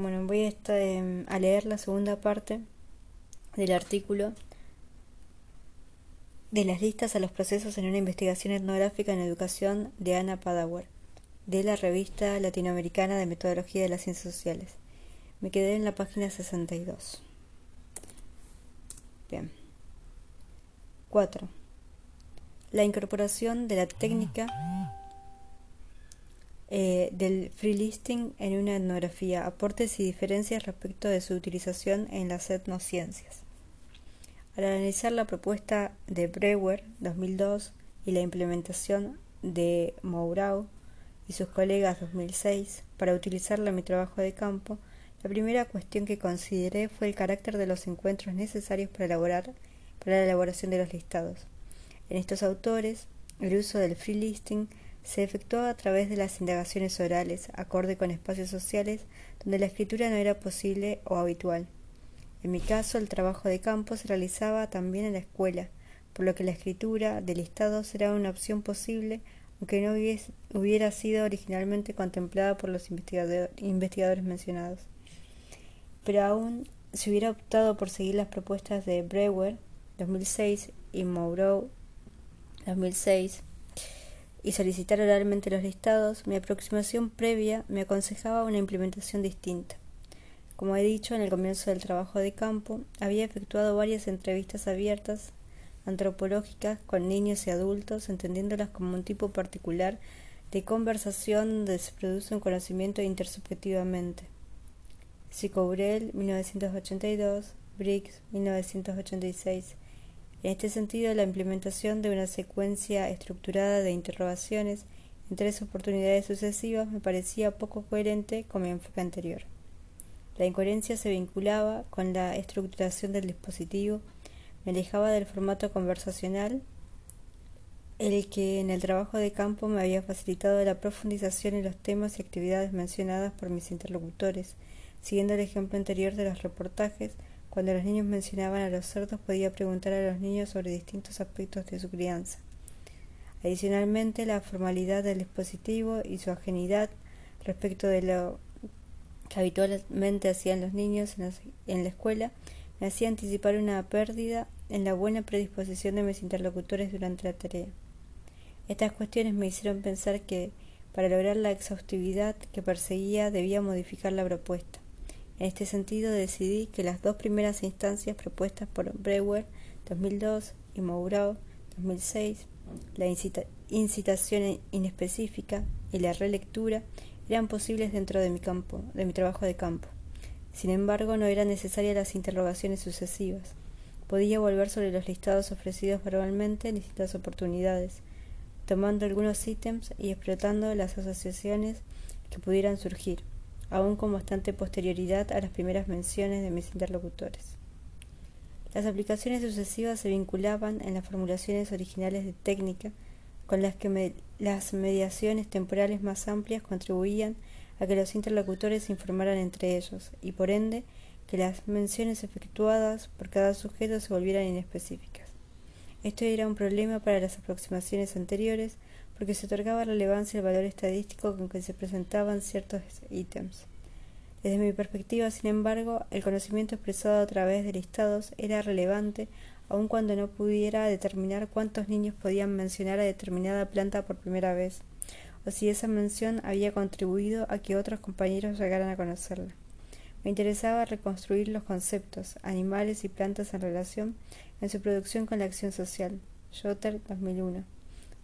Bueno, voy a, leer la segunda parte del artículo de las listas a los procesos en una investigación etnográfica en educación de Ana Padawer, de la revista latinoamericana de metodología de las ciencias sociales. Me quedé en la página 62. Bien. 4. La incorporación de la técnica eh, del free listing en una etnografía, aportes y diferencias respecto de su utilización en las etnociencias. Al analizar la propuesta de Brewer 2002 y la implementación de Mourau y sus colegas 2006 para utilizarla en mi trabajo de campo, la primera cuestión que consideré fue el carácter de los encuentros necesarios para elaborar para la elaboración de los listados. En estos autores, el uso del free listing se efectuó a través de las indagaciones orales, acorde con espacios sociales donde la escritura no era posible o habitual. En mi caso, el trabajo de campo se realizaba también en la escuela, por lo que la escritura de listados era una opción posible, aunque no hubiera sido originalmente contemplada por los investigadores mencionados. Pero aún si hubiera optado por seguir las propuestas de Brewer 2006 y Moreau 2006 y solicitar oralmente los listados, mi aproximación previa me aconsejaba una implementación distinta. Como he dicho en el comienzo del trabajo de campo, había efectuado varias entrevistas abiertas antropológicas con niños y adultos, entendiéndolas como un tipo particular de conversación donde se produce un conocimiento intersubjetivamente. Sicobrel, 1982, Briggs, 1986. En este sentido, la implementación de una secuencia estructurada de interrogaciones en tres oportunidades sucesivas me parecía poco coherente con mi enfoque anterior. La incoherencia se vinculaba con la estructuración del dispositivo, me alejaba del formato conversacional, el que en el trabajo de campo me había facilitado la profundización en los temas y actividades mencionadas por mis interlocutores, siguiendo el ejemplo anterior de los reportajes, cuando los niños mencionaban a los cerdos podía preguntar a los niños sobre distintos aspectos de su crianza. Adicionalmente, la formalidad del dispositivo y su ajenidad respecto de lo que habitualmente hacían los niños en, la escuela me hacía anticipar una pérdida en la buena predisposición de mis interlocutores durante la tarea. Estas cuestiones me hicieron pensar que, para lograr la exhaustividad que perseguía, debía modificar la propuesta. En este sentido, decidí que las dos primeras instancias propuestas por Brewer 2002 y Mourau 2006, la incitación inespecífica y la relectura, eran posibles dentro de mi campo, de mi trabajo de campo. Sin embargo, no eran necesarias las interrogaciones sucesivas. Podía volver sobre los listados ofrecidos verbalmente en distintas oportunidades, tomando algunos ítems y explotando las asociaciones que pudieran surgir, aun con bastante posterioridad a las primeras menciones de mis interlocutores. Las aplicaciones sucesivas se vinculaban en las formulaciones originales de técnica con las que las mediaciones temporales más amplias contribuían a que los interlocutores se informaran entre ellos y por ende que las menciones efectuadas por cada sujeto se volvieran inespecíficas. Esto era un problema para las aproximaciones anteriores porque se otorgaba relevancia al valor estadístico con que se presentaban ciertos ítems. Desde mi perspectiva, sin embargo, el conocimiento expresado a través de listados era relevante aun cuando no pudiera determinar cuántos niños podían mencionar a determinada planta por primera vez, o si esa mención había contribuido a que otros compañeros llegaran a conocerla. Me interesaba reconstruir los conceptos, animales y plantas en relación en su producción con la acción social. Jotter 2001,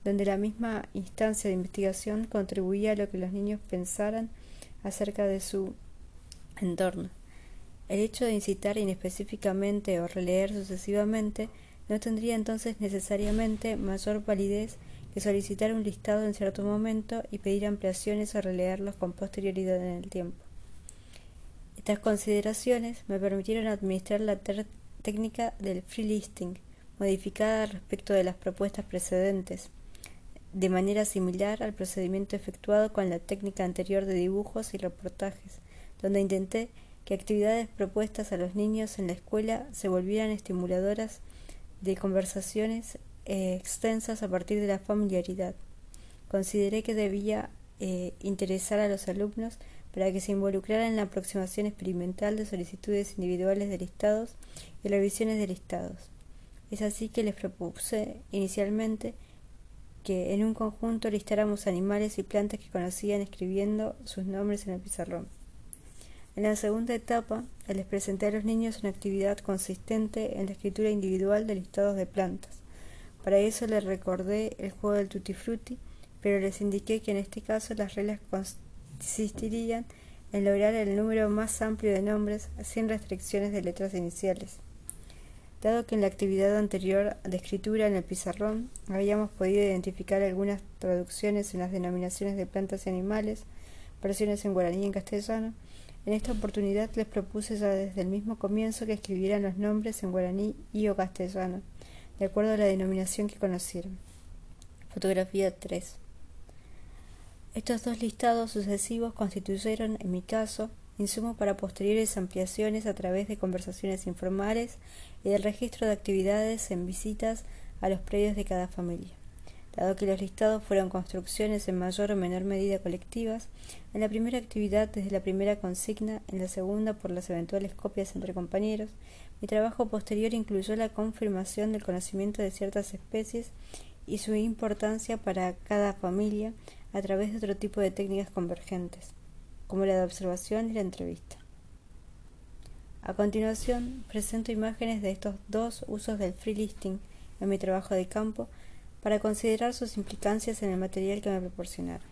donde la misma instancia de investigación contribuía a lo que los niños pensaran acerca de su entorno. El hecho de incitar inespecíficamente o releer sucesivamente no tendría entonces necesariamente mayor validez que solicitar un listado en cierto momento y pedir ampliaciones o releerlos con posterioridad en el tiempo. Estas consideraciones me permitieron administrar la técnica del free listing, modificada respecto de las propuestas precedentes, de manera similar al procedimiento efectuado con la técnica anterior de dibujos y reportajes, donde intenté que actividades propuestas a los niños en la escuela se volvieran estimuladoras de conversaciones eh, extensas a partir de la familiaridad. Consideré que debía eh, interesar a los alumnos para que se involucrara en la aproximación experimental de solicitudes individuales de listados y revisiones de listados. Es así que les propuse inicialmente que en un conjunto listáramos animales y plantas que conocían escribiendo sus nombres en el pizarrón. En la segunda etapa, les presenté a los niños una actividad consistente en la escritura individual de listados de plantas. Para eso les recordé el juego del tutti frutti, pero les indiqué que en este caso las reglas consistirían en lograr el número más amplio de nombres sin restricciones de letras iniciales. Dado que en la actividad anterior de escritura en el pizarrón habíamos podido identificar algunas traducciones en las denominaciones de plantas y animales, versiones en guaraní y en castellano, en esta oportunidad les propuse ya desde el mismo comienzo que escribieran los nombres en guaraní y o castellano, de acuerdo a la denominación que conocieron. Fotografía 3. Estos dos listados sucesivos constituyeron, en mi caso, insumo para posteriores ampliaciones a través de conversaciones informales y del registro de actividades en visitas a los predios de cada familia. Dado que los listados fueron construcciones en mayor o menor medida colectivas, en la primera actividad desde la primera consigna, en la segunda por las eventuales copias entre compañeros, mi trabajo posterior incluyó la confirmación del conocimiento de ciertas especies y su importancia para cada familia a través de otro tipo de técnicas convergentes, como la de observación y la entrevista. A continuación, presento imágenes de estos dos usos del free listing en mi trabajo de campo para considerar sus implicancias en el material que me proporcionaron.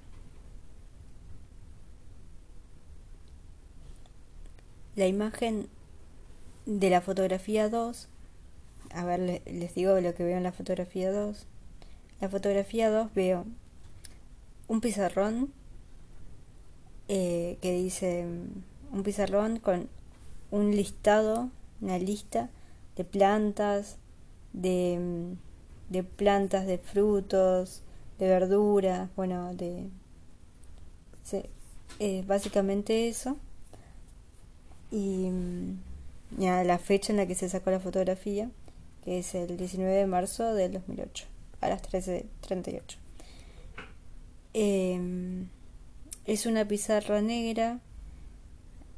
La imagen de la fotografía 2, a ver, les digo lo que veo en la fotografía 2. La fotografía 2 veo un pizarrón eh, que dice un pizarrón con un listado, una lista de plantas, de de plantas, de frutos, de verduras, bueno, de... básicamente eso. Y ya la fecha en la que se sacó la fotografía, que es el 19 de marzo del 2008, a las 13.38. Eh, em, es una pizarra negra,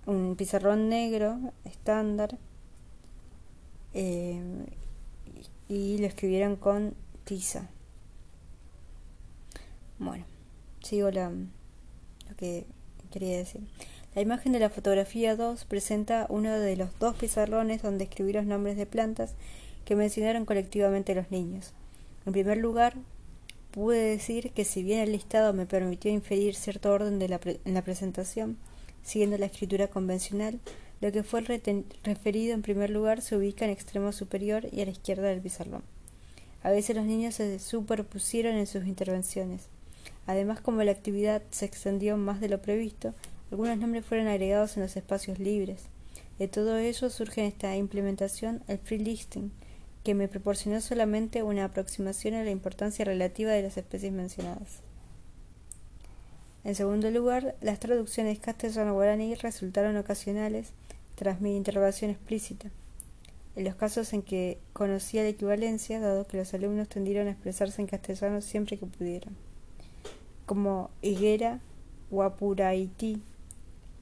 un pizarrón negro estándar. Eh, y lo escribieron con tiza. Bueno, sigo la, lo que quería decir. La imagen de la fotografía 2 presenta uno de los dos pizarrones donde escribí los nombres de plantas que mencionaron colectivamente los niños. En primer lugar, pude decir que si bien el listado me permitió inferir cierto orden de la en la presentación, siguiendo la escritura convencional, lo que fue referido en primer lugar se ubica en extremo superior y a la izquierda del pizarrón. A veces los niños se superpusieron en sus intervenciones. Además, como la actividad se extendió más de lo previsto, algunos nombres fueron agregados en los espacios libres. De todo ello surge en esta implementación el free listing, que me proporcionó solamente una aproximación a la importancia relativa de las especies mencionadas. En segundo lugar, las traducciones castellano-guaraní resultaron ocasionales tras mi interrogación explícita. En los casos en que conocía la equivalencia, dado que los alumnos tendieron a expresarse en castellano siempre que pudieran, como higuera, guapuraití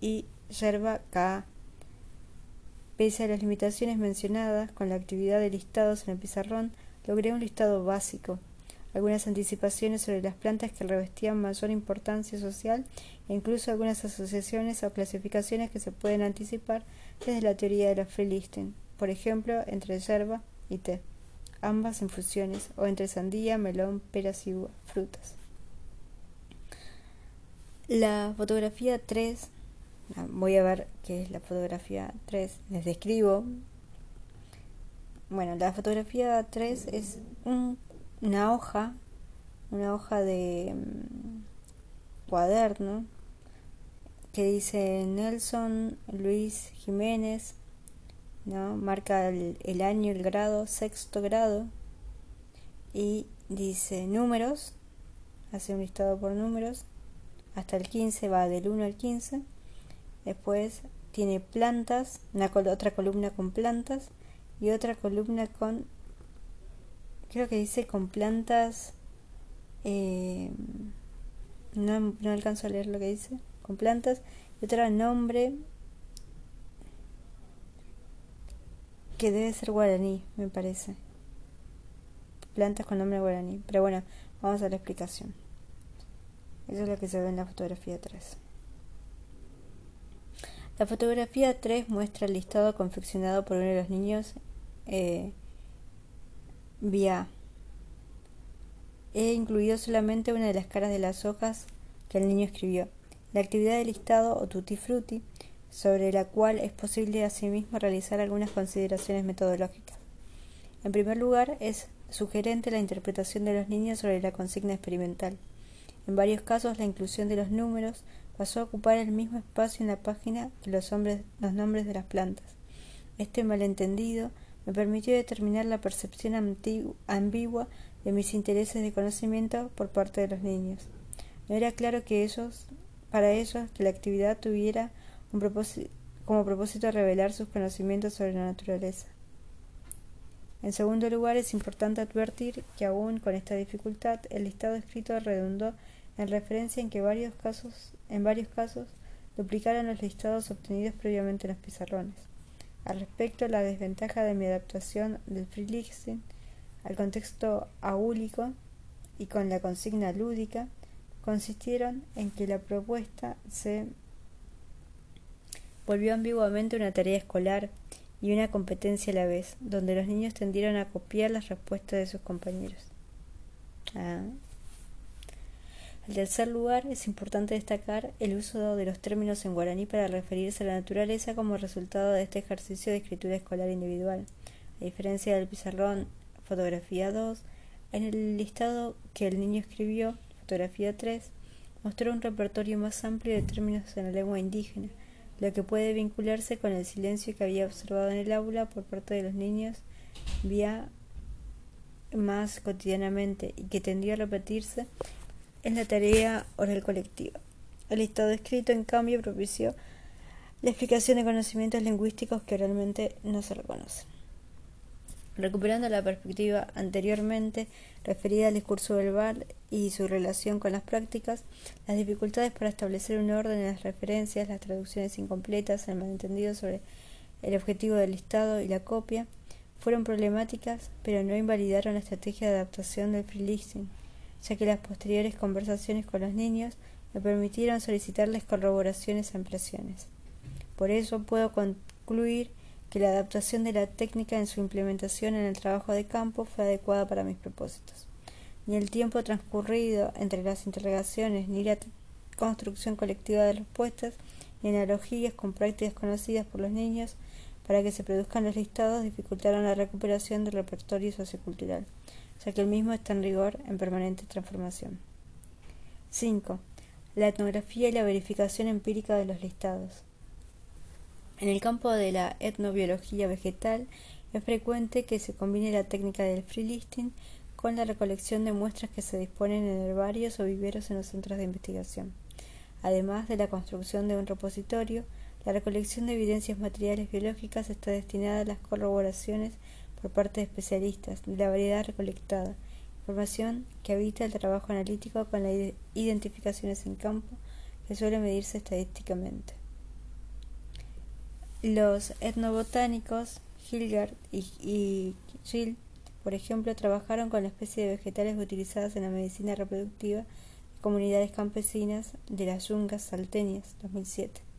y yerba ka. Pese las limitaciones mencionadas, con la actividad de listados en el pizarrón, logré un listado básico, algunas anticipaciones sobre las plantas que revestían mayor importancia social e incluso algunas asociaciones o clasificaciones que se pueden anticipar desde la teoría de la freelisting, por ejemplo, entre yerba y té, ambas infusiones, o entre sandía, melón, peras y frutas. La fotografía 3, voy a ver qué es la fotografía 3, les describo. Bueno, la fotografía 3 es una hoja, una hoja de mm, cuaderno que dice Nelson Luis Jiménez, ¿no? marca el, el, año, el grado, sexto grado, y dice números, hace un listado por números, hasta el 15 va del 1 al 15, después tiene plantas, una otra columna con plantas y otra columna con, creo que dice con plantas, eh, no, no alcanzo a leer lo que dice, con plantas y otro nombre que debe ser guaraní, me parece. Plantas con nombre guaraní. Pero bueno, vamos a la explicación. Eso es lo que se ve en la fotografía 3. La fotografía 3 muestra el listado confeccionado por uno de los niños eh, vía. He incluido solamente una de las caras de las hojas que el niño escribió. La actividad de listado o tutti frutti, sobre la cual es posible asimismo realizar algunas consideraciones metodológicas. En primer lugar, es sugerente la interpretación de los niños sobre la consigna experimental. En varios casos, la inclusión de los números pasó a ocupar el mismo espacio en la página que los, nombres de las plantas. Este malentendido me permitió determinar la percepción ambigua de mis intereses de conocimiento por parte de los niños. No era claro que ellos, para ellos que la actividad tuviera como propósito revelar sus conocimientos sobre la naturaleza. En segundo lugar, es importante advertir que aún con esta dificultad, el listado escrito redundó en referencia en que varios casos, en varios casos duplicaron los listados obtenidos previamente en los pizarrones. Al respecto, la desventaja de mi adaptación del free listing al contexto aúlico y con la consigna lúdica consistieron en que la propuesta se volvió ambiguamente una tarea escolar y una competencia a la vez, donde los niños tendieron a copiar las respuestas de sus compañeros. Ah. En tercer lugar, es importante destacar el uso de los términos en guaraní para referirse a la naturaleza como resultado de este ejercicio de escritura escolar individual. A diferencia del pizarrón fotografía 2, en el listado que el niño escribió, fotografía 3, mostró un repertorio más amplio de términos en la lengua indígena, lo que puede vincularse con el silencio que había observado en el aula por parte de los niños vía más cotidianamente y que tendió a repetirse en la tarea oral colectiva. El listado escrito, en cambio, propició la explicación de conocimientos lingüísticos que realmente no se reconocen. Recuperando la perspectiva anteriormente referida al discurso verbal y su relación con las prácticas, las dificultades para establecer un orden en las referencias, las traducciones incompletas, el malentendido sobre el objetivo del listado y la copia, fueron problemáticas, pero no invalidaron la estrategia de adaptación del free listing, ya que las posteriores conversaciones con los niños me permitieron solicitarles corroboraciones e impresiones. Por eso puedo concluir que la adaptación de la técnica en su implementación en el trabajo de campo fue adecuada para mis propósitos. Ni el tiempo transcurrido entre las interrogaciones, ni la construcción colectiva de respuestas, ni analogías con prácticas conocidas por los niños para que se produzcan los listados dificultaron la recuperación del repertorio sociocultural, ya que el mismo está en rigor en permanente transformación. 5. La etnografía y la verificación empírica de los listados. En el campo de la etnobiología vegetal es frecuente que se combine la técnica del free listing con la recolección de muestras que se disponen en herbarios o viveros en los centros de investigación. Además de la construcción de un repositorio, la recolección de evidencias materiales biológicas está destinada a las corroboraciones por parte de especialistas de la variedad recolectada, información que habita el trabajo analítico con las identificaciones en campo que suele medirse estadísticamente. Los etnobotánicos Hilgard y, Gill, por ejemplo, trabajaron con la especie de vegetales utilizadas en la medicina reproductiva de comunidades campesinas de las yungas salteñas, 2007.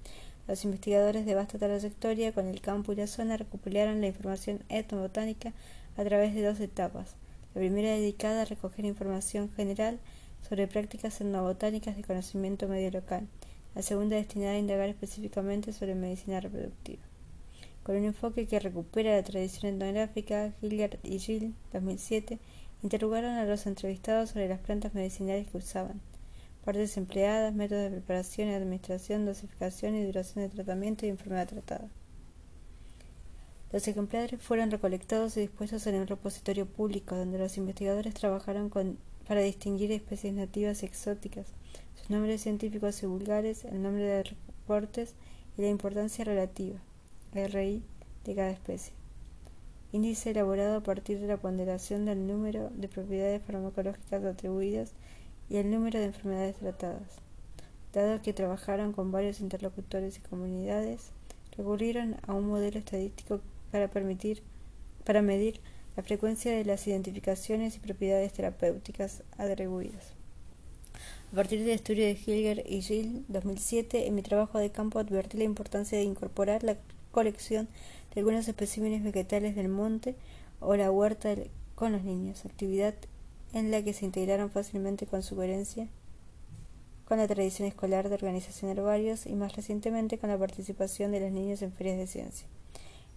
Los investigadores de vasta trayectoria con el campo y la zona recopilaron la información etnobotánica a través de dos etapas. La primera dedicada a recoger información general sobre prácticas etnobotánicas de conocimiento medio local la segunda destinada a indagar específicamente sobre medicina reproductiva. Con un enfoque que recupera la tradición etnográfica, Hilliard y Gill, 2007, interrogaron a los entrevistados sobre las plantas medicinales que usaban, partes empleadas, métodos de preparación y administración, dosificación y duración de tratamiento y enfermedad tratada. Los ejemplares fueron recolectados y dispuestos en un repositorio público donde los investigadores trabajaron para distinguir especies nativas y exóticas, sus nombres científicos y vulgares, el nombre de reportes y la importancia relativa, de cada especie. Índice elaborado a partir de la ponderación del número de propiedades farmacológicas atribuidas y el número de enfermedades tratadas. Dado que trabajaron con varios interlocutores y comunidades, recurrieron a un modelo estadístico para, permitir, para medir la frecuencia de las identificaciones y propiedades terapéuticas atribuidas. A partir del estudio de Hilger y Gill 2007, en mi trabajo de campo advertí la importancia de incorporar la colección de algunos especímenes vegetales del monte o la huerta con los niños, actividad en la que se integraron fácilmente con su coherencia con la tradición escolar de organización herbarios y más recientemente con la participación de los niños en ferias de ciencia,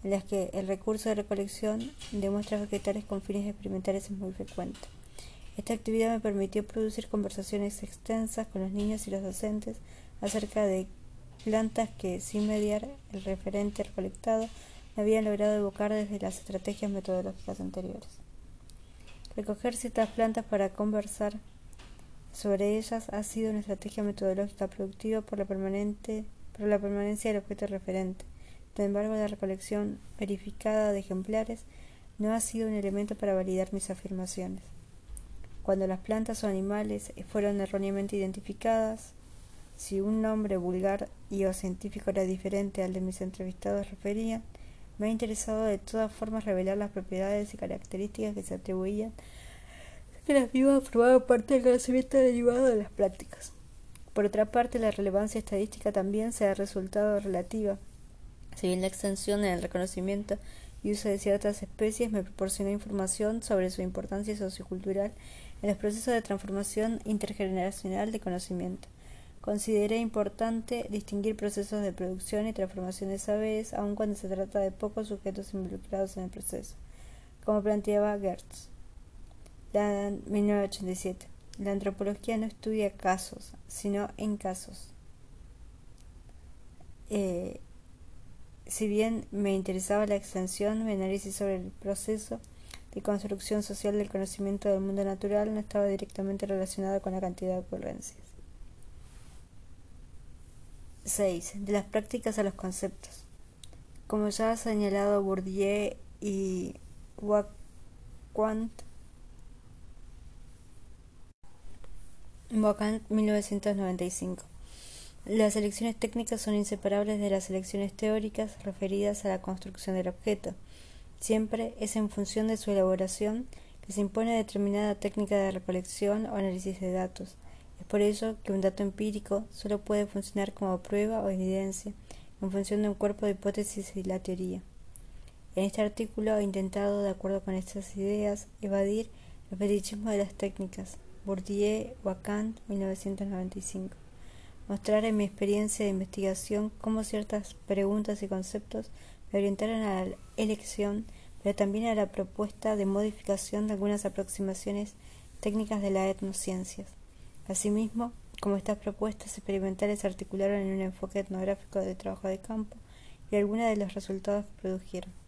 en las que el recurso de recolección de muestras vegetales con fines experimentales es muy frecuente. Esta actividad me permitió producir conversaciones extensas con los niños y los docentes acerca de plantas que, sin mediar el referente recolectado, me habían logrado evocar desde las estrategias metodológicas anteriores. Recoger ciertas plantas para conversar sobre ellas ha sido una estrategia metodológica productiva por la, permanente, por la permanencia del objeto referente. Sin embargo, la recolección verificada de ejemplares no ha sido un elemento para validar mis afirmaciones. Cuando las plantas o animales fueron erróneamente identificadas, si un nombre vulgar y o científico era diferente al de mis entrevistados referían, me ha interesado de todas formas revelar las propiedades y características que se atribuían que las vivas formaban parte del conocimiento derivado de las prácticas. Por otra parte, la relevancia estadística también se ha resultado relativa. Si bien la extensión en el reconocimiento y uso de ciertas especies me proporcionó información sobre su importancia sociocultural en los procesos de transformación intergeneracional de conocimiento. Consideré importante distinguir procesos de producción y transformación de saberes, aun cuando se trata de pocos sujetos involucrados en el proceso, como planteaba Gertz. La 1987. La antropología no estudia casos, sino en casos. Eh, si bien me interesaba la extensión, mi análisis sobre el proceso de construcción social del conocimiento del mundo natural no estaba directamente relacionado con la cantidad de ocurrencias. 6. De las prácticas a los conceptos. Como ya ha señalado Bourdieu y Bocant 1995. Las elecciones técnicas son inseparables de las elecciones teóricas referidas a la construcción del objeto. Siempre es en función de su elaboración que se impone determinada técnica de recolección o análisis de datos. Es por ello que un dato empírico solo puede funcionar como prueba o evidencia en función de un cuerpo de hipótesis y la teoría. En este artículo he intentado, de acuerdo con estas ideas, evadir el fetichismo de las técnicas, Bourdieu, Wacant, 1995. Mostrar en mi experiencia de investigación cómo ciertas preguntas y conceptos me orientaron a la elección, pero también a la propuesta de modificación de algunas aproximaciones técnicas de las etnociencias. Asimismo, como estas propuestas experimentales se articularon en un enfoque etnográfico de trabajo de campo y algunos de los resultados que produjeron.